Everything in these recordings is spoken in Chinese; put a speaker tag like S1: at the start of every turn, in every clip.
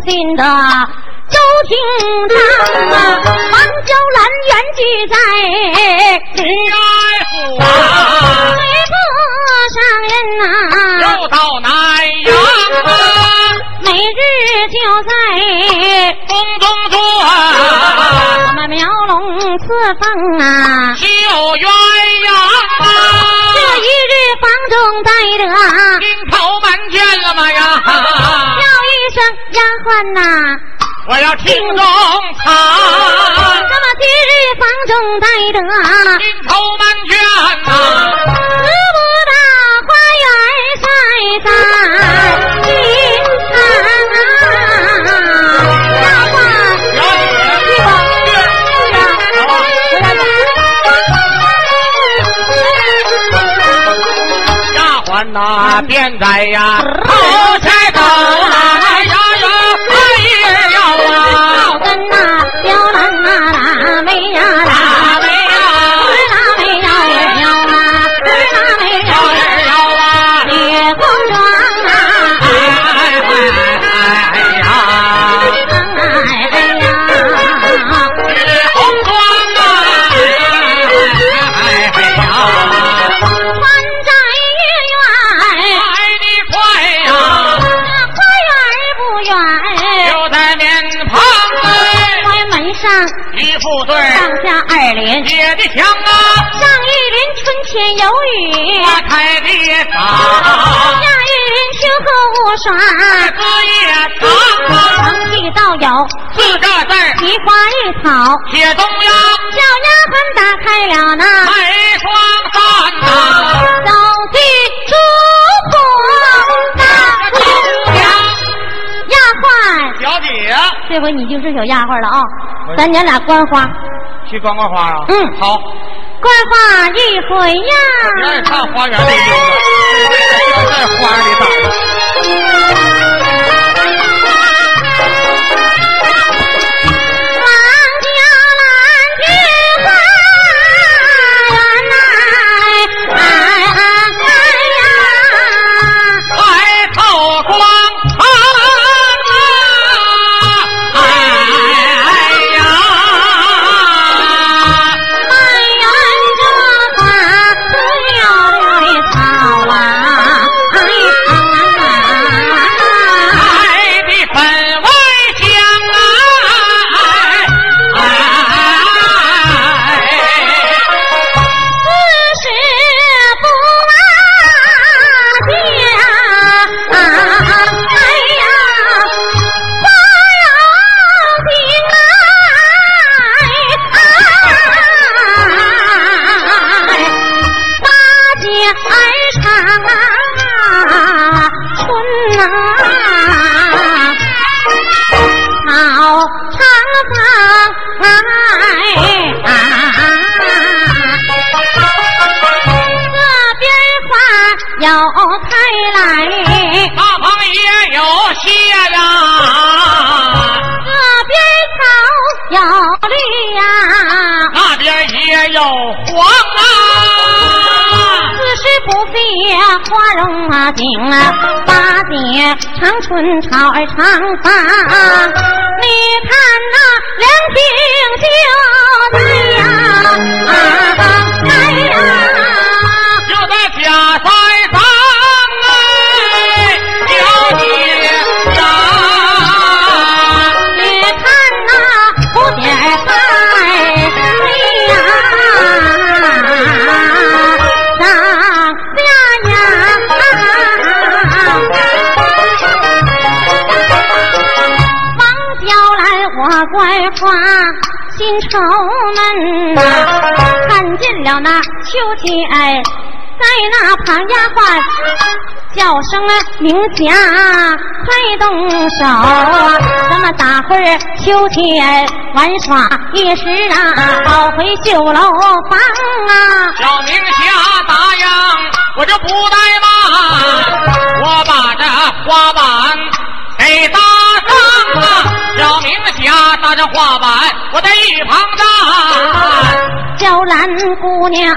S1: 回父亲的周廷章啊，王娇兰原居在
S2: 李爱府啊，
S1: 吕布上人呐、
S2: 又到南阳啊，
S1: 每日就在
S2: 宫中转，
S1: 我们苗龙赐凤啊。
S2: 绣鸳鸯啊，
S1: 这一日房中待着，
S2: 金头门见了吗呀？我要听中
S1: 那
S2: 唱，
S1: 么今日房中待得，
S2: 金头满卷呐，
S1: 得不到花园晒在金堂啊。
S2: 小姐。丫鬟呐，便在呀
S1: 上
S2: 一副对
S1: 上下二联，
S2: 写的墙啊，
S1: 上一联春天有雨，
S2: 花开的早。
S1: 下一联秋后无霜。
S2: 枝叶长啊，
S1: 能记到有
S2: 四个字儿
S1: 梨花异草，
S2: 写中央
S1: 小丫鬟打开了那
S2: 梅霜
S1: 这回你就是小丫鬟了啊！咱娘俩观花，
S2: 去观观花啊？
S1: 嗯。
S2: 好，
S1: 观花一回呀。
S2: 别爱看花园里溜达，在花里打
S1: 花景啊，八姐长春草儿长发，你看那两挺就秋千儿在那旁丫鬟叫声啊明霞，快动手！咱们打会儿秋千玩耍一时啊，跑回绣楼房啊！
S2: 小明霞答应，我就不怠慢，我把这花板给搭拿着。画板，我在一旁站。
S1: 娇兰姑娘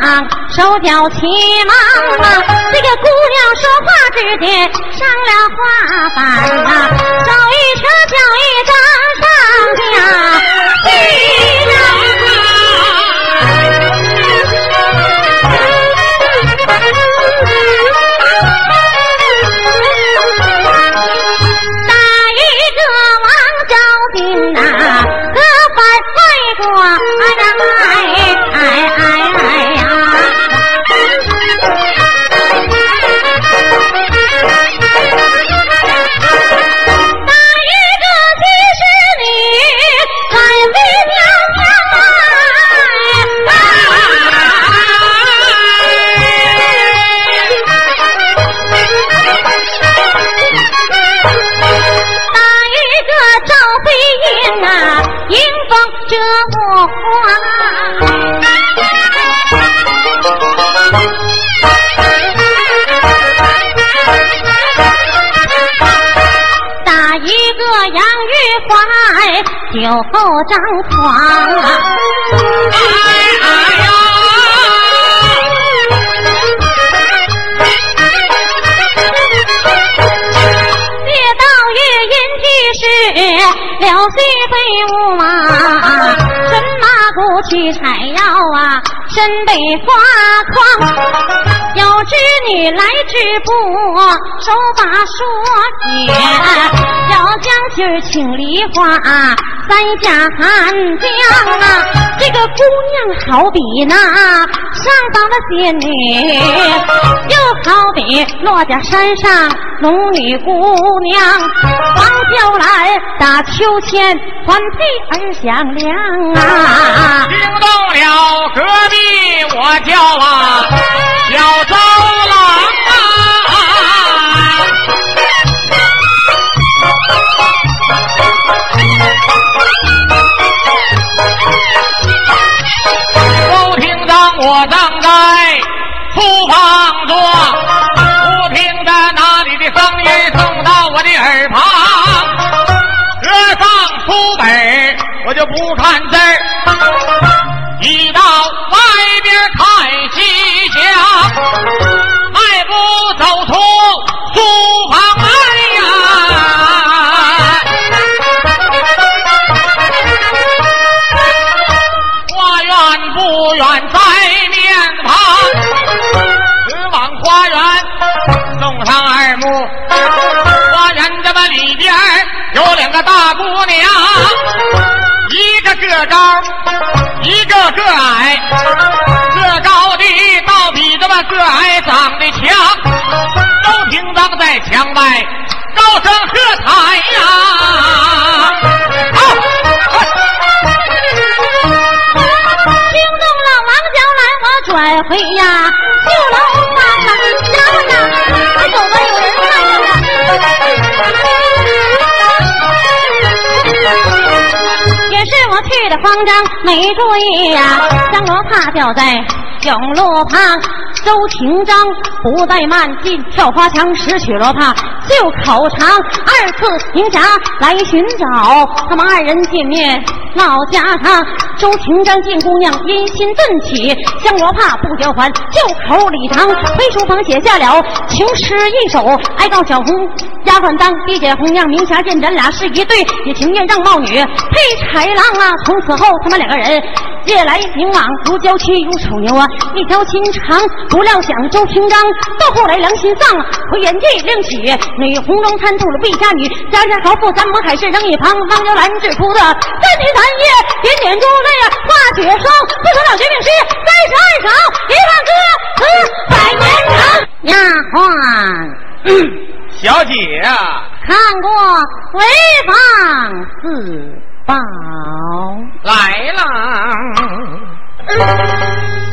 S1: 手脚齐忙啊，这个姑娘说话之间上了画板呐，手一扯脚一张上下。张狂啊！
S2: 哎呀！
S1: 越到越阴句是六岁飞舞马，神马不去采药啊，身背花。织女来织布，手把说解，要将今儿请梨花。三下寒江啊，这个姑娘好比那上房的仙女，又好比落家山上龙女姑娘。王娇来打秋千，欢配儿响亮啊！
S2: 惊动了隔壁我叫啊，小不看字儿，一到外边看西厢，
S1: 没注意呀，香罗帕掉在永路旁。周廷章不怠慢，进跳花墙拾取罗帕，就口长。二次行侠来寻找，他们二人见面闹家常。周廷章见姑娘，阴心顿起，香罗帕不交还，就口里长。回书房写下了情诗一首，哀告小红丫鬟当，地姐红娘明霞见咱俩是一对，也情愿让貌女配豺狼啊。从此后，他们两个人夜来明往，如娇妻如丑牛啊，一条心肠。不料想周廷章到后来良心丧，回原地另娶女红妆参透了魏家女，家家豪富咱母海誓扔一旁，方娇兰只哭的三天三夜点点珠泪啊化雪霜，不成了绝命诗三十二首一万歌词百年长。丫鬟，
S2: 小姐啊，
S1: 看过回房四宝
S2: 来了。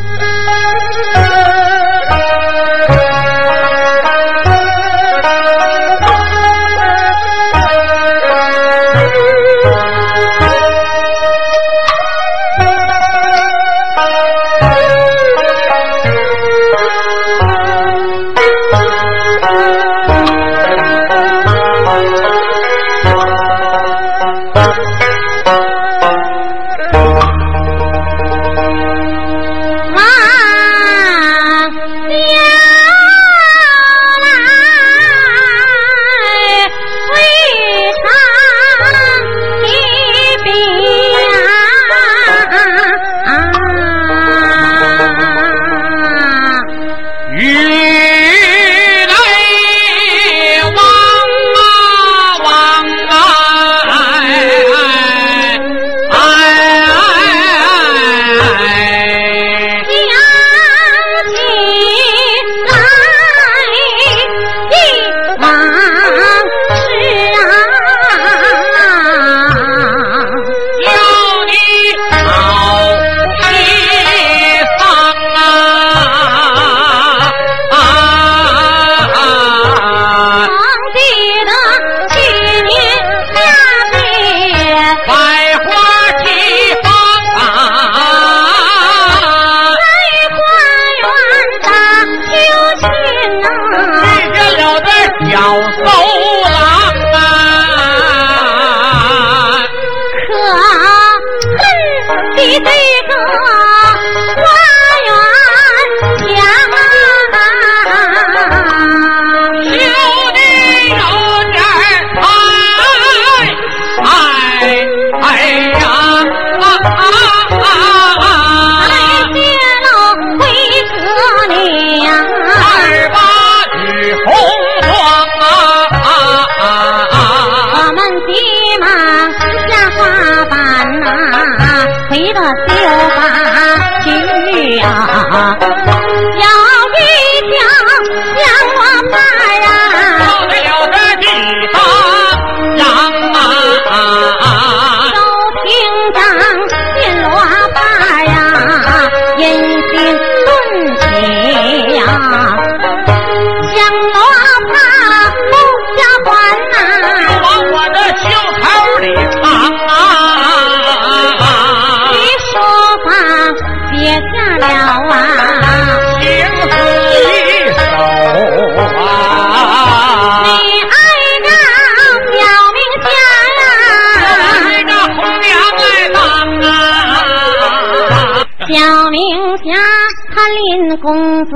S1: 他林公子，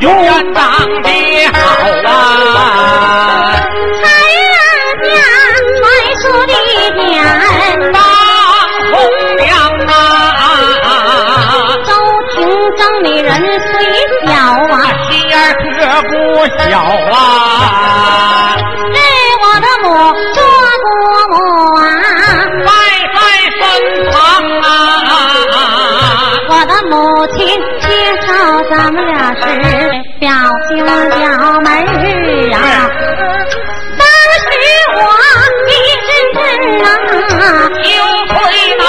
S2: 永远长得好啊，
S1: 才让家传出的点，
S2: 当红娘啊，
S1: 都听张美人虽小啊，
S2: 心眼可不小啊，
S1: 是我的母做姑母啊。
S2: 拜在身旁啊，
S1: 我的母亲咱们俩是表兄表妹啊。当时我一阵阵啊，
S2: 羞愧难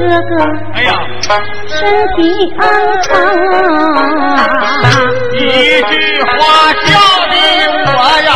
S1: 哥哥，
S2: 哎呀，
S1: 身体安康。啊？
S2: 一句话笑的我呀，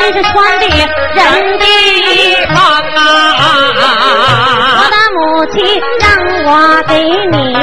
S1: 人是穿的人的衣裳
S2: 啊！
S1: 我的母亲让我给你。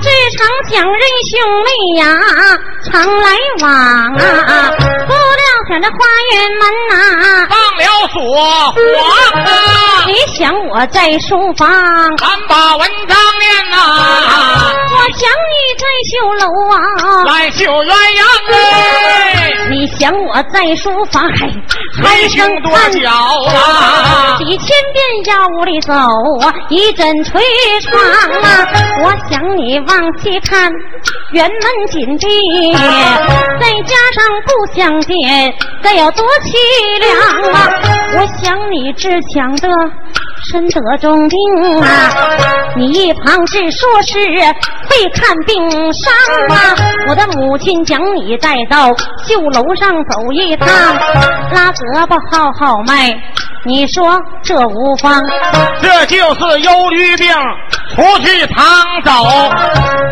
S1: 这场讲人兄妹呀，常来往啊，不料想这花园门呐、
S2: 放了锁，黄啊，
S1: 你想我在书房，
S2: 咱把文章念呐，
S1: 我想你在绣楼啊，
S2: 来绣鸳鸯哎，
S1: 你想我在书房，嘿，还
S2: 飞行多
S1: 生看
S2: 脚啊，
S1: 几千遍呀屋里走啊，一阵吹窗啊，我想你往西看，园门紧闭，再加上不相见，该有多凄凉啊！我想你志强的。身得重病啊！你一旁是说是会看病伤啊！我的母亲将你带到绣楼上走一趟，拉胳膊号号脉，你说这无妨？
S2: 这就是忧虑病，出去躺走，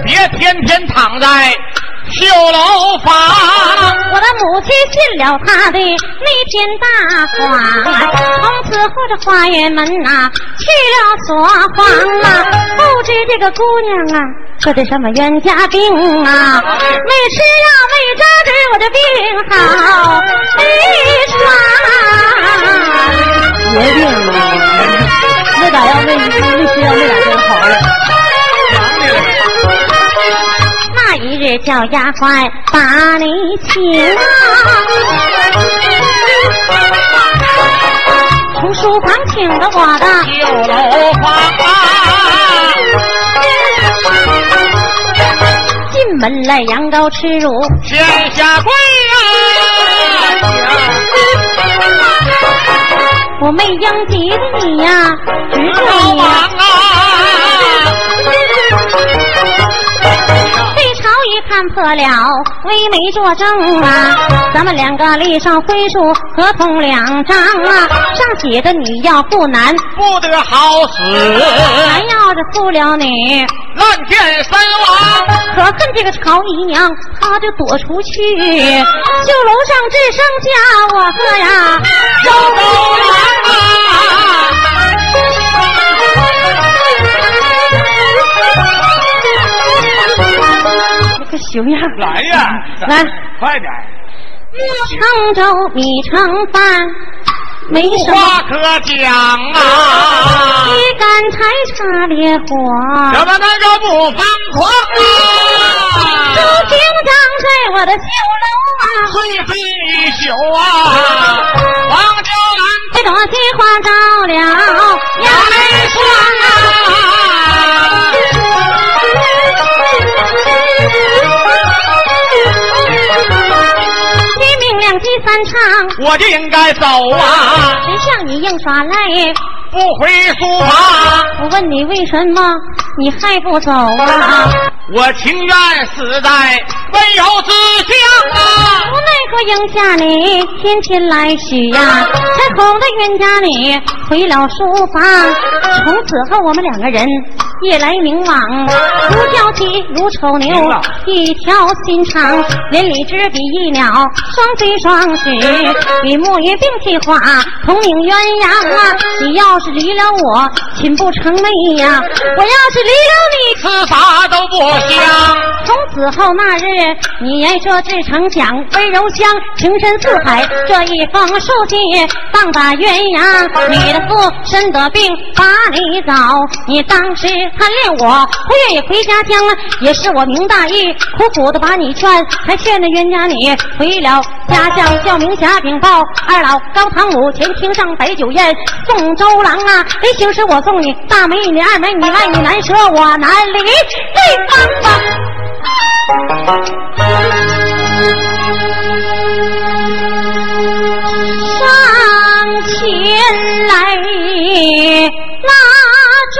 S2: 别天天躺在绣楼房。
S1: 我的母亲信了他的那篇大话，从此后这花园门呐去了锁房啊，不知这个姑娘啊得的什么冤家病啊，没吃药没扎针，我的病好
S3: 没传。绝病吗？没打药没没吃药没打针好了。
S1: 那一日叫丫鬟把你请啊，从书房请的我的
S2: 旧楼房啊，
S1: 进门来羊羔吃乳，
S2: 天下跪啊！
S1: 我没应急的你呀，只
S2: 老
S1: 说你看破了，微媒作证啊，咱们两个立上婚书合同两张啊，上写着你要不男，
S2: 不得好死，
S1: 男要是负了你。
S2: 乱箭身亡。
S1: 可恨这个曹姨娘，她就躲出去，就楼上只剩下我个呀，这个熊样。
S2: 来呀，
S1: 来，
S2: 快点！
S1: 沧州米成饭，没什么
S2: 话可讲啊，
S1: 一干柴插烈火，
S2: 怎么能够不疯狂啊？
S1: 都经长在我的绣楼啊，
S2: 碎飞一宿啊，我就应该走啊，
S1: 谁像你硬耍赖？
S2: 不回书房，
S1: 我问你为什么你还不走啊？
S2: 我情愿死在温柔之乡啊！
S1: 无奈何应下你天天来许呀，才哄得冤家你回了书房。从此后我们两个人夜来明往，如交集如丑牛，一条心肠。连理枝比翼鸟，双飞双许，与木鱼并蒂花，同命鸳鸯啊！你要是离了我，寝不成寐呀！我要是离了你，
S2: 吃啥都不香，
S1: 从此后那日，你言说至诚讲温柔情深似海。这一封书信放把鸳鸯，你的父身得病把你找，你当时贪恋我，不愿意回家乡，也是我明大义，苦苦的把你劝，才劝的冤家你回了家乡，叫明霞禀报二老高堂母前厅上摆酒宴，送周郎啊，临行时我送你大美女二美女爱你难舍我难离，对方吧。来拉住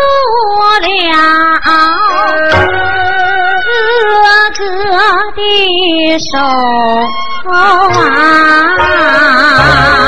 S1: 了哥哥的手啊！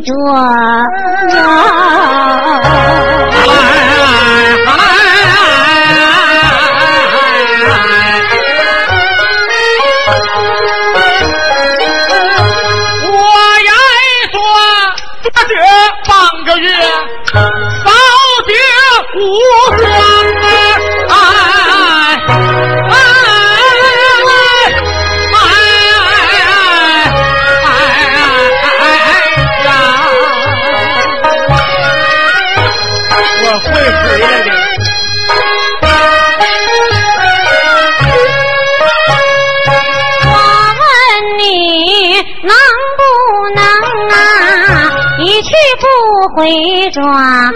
S2: 着
S1: 回转。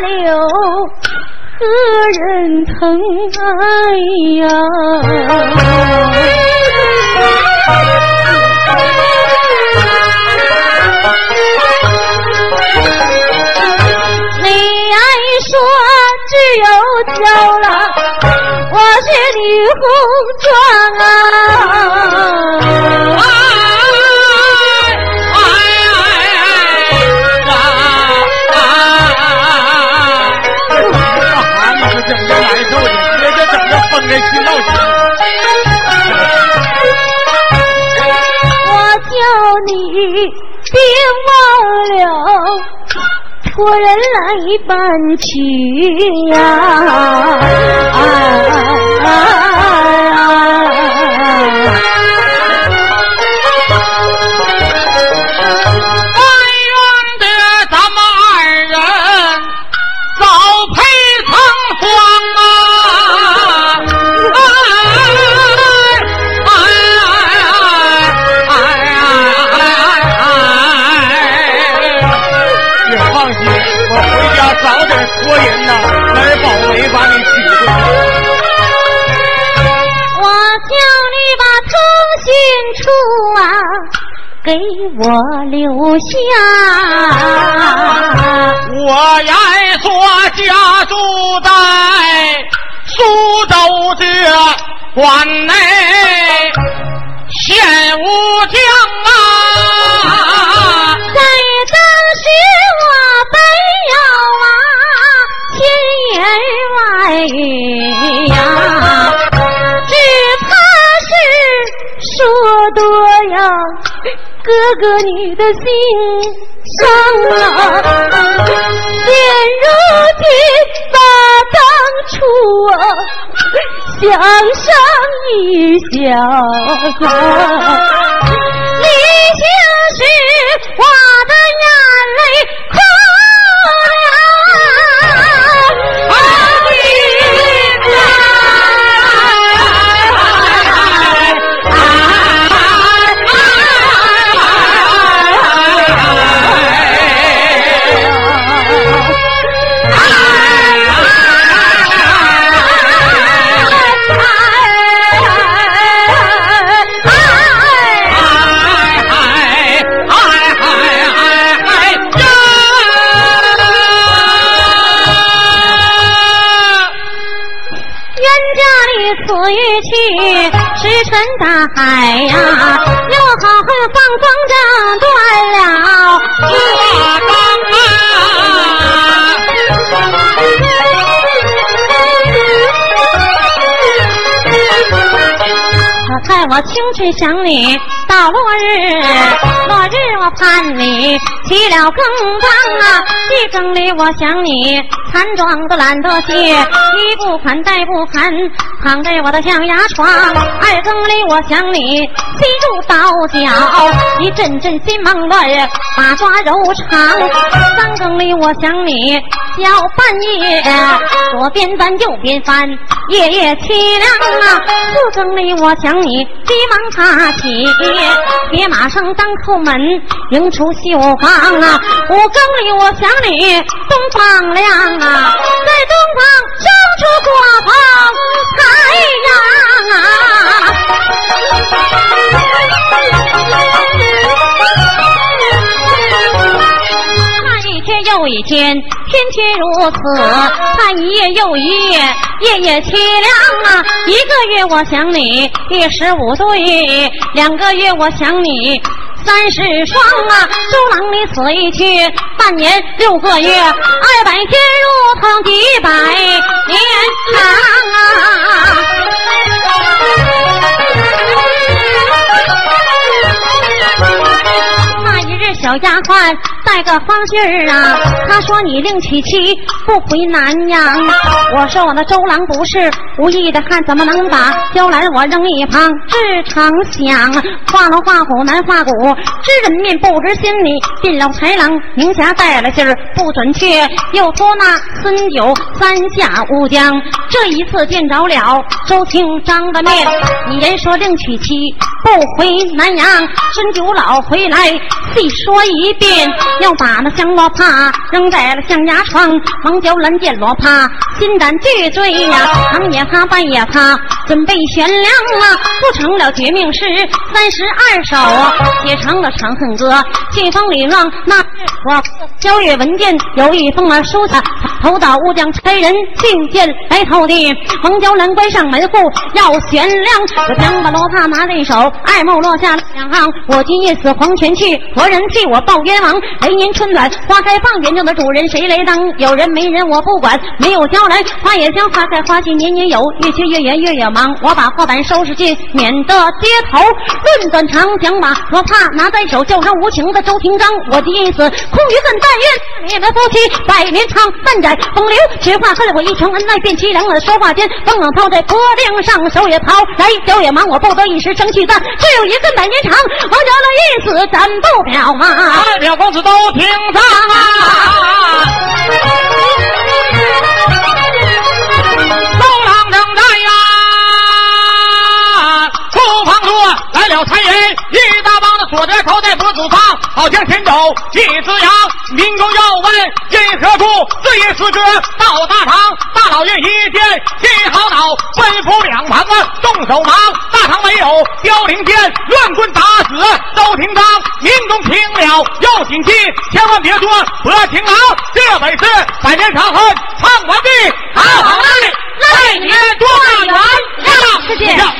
S1: 柳何人疼爱呀？你爱说只有娇郎，我是女红妆啊。我叫你别忘了托人来办去呀！
S2: 关内县武江啊，
S1: 在当时我本有啊千言万语呀，只怕是说多呀，哥哥你的心伤啊。现如今把当初啊想上一笑。一去，石沉大海呀！又好汉放风筝断了我清晨想你，到落日，落日我盼你，起了更帮啊，一更里我想你，残妆都懒得卸，衣不宽带不寒，躺在我的象牙床。二更里我想你，心如刀绞，一阵阵心忙乱，把抓柔肠。三更里我想你，要半夜，左边翻右边翻，夜夜凄凉啊。四更里我想你，急忙爬起，铁马上当叩门，迎出绣房啊。五更里我想你，东方亮啊，在东方生出国防太阳啊。看一天又一天，天天如此盼一夜又一夜，夜夜凄凉啊！一个月我想你一十五对，两个月我想你。三十双啊，周郎你死一去，半年六个月，二百天如同几百年长啊。那一日小丫鬟。带个方信儿啊，他说你另娶妻不回南阳。我说我那周郎不是无意的汉，怎么能把娇兰我扔一旁？志成想，画龙画虎难画骨，知人面不知心里。进了豺狼明霞带了信儿不准去，又托那孙九三下乌江。这一次见着了周清张的面，你人说另娶妻又回南阳，孙九老回来细说一遍，要把那香罗帕扔在了象牙床。王娇兰见罗帕，心胆俱醉呀，长也怕，半也怕，准备悬梁啊，不成了绝命诗三十二首，写成了《长恨歌》。信封里让那我交月文件有一封啊书下，投到乌江差人信件来投的。王娇兰关上门户要悬梁，我将把罗帕拿在手，爱慕落下两行。我今夜死黄泉去，何人替我报冤枉？来年春暖花开放，眼中的主人谁来当？有人没人我不管，没有娇兰花也香，花开花谢年年有，越缺越圆月月忙。我把画板收拾尽，免得跌头。论断长讲马，我怕拿在手，叫声无情的周廷章。我的意思空余恨，但愿你们夫妻百年长，但斩风流。实话恨我一成恩爱变凄凉。我说话间，风冷抛在脖领上，手也抛来，脚也忙，我不得一时生气断。只有一恨百年长，王家乐一死斩不了啊！
S2: 二表公子都听上啊！了残人，一大帮的锁在口袋脖子上，好像前走一只羊。民工要问因何故，这一时歌到大堂，大老爷一见心好恼，吩咐两旁啊动手忙。大堂没有凋零剑，乱棍打死周廷章。民工听了要谨记，千万别说薄情郎，这本是百年长恨唱完毕。好好嘞，来年多！
S1: 谢谢
S2: 呀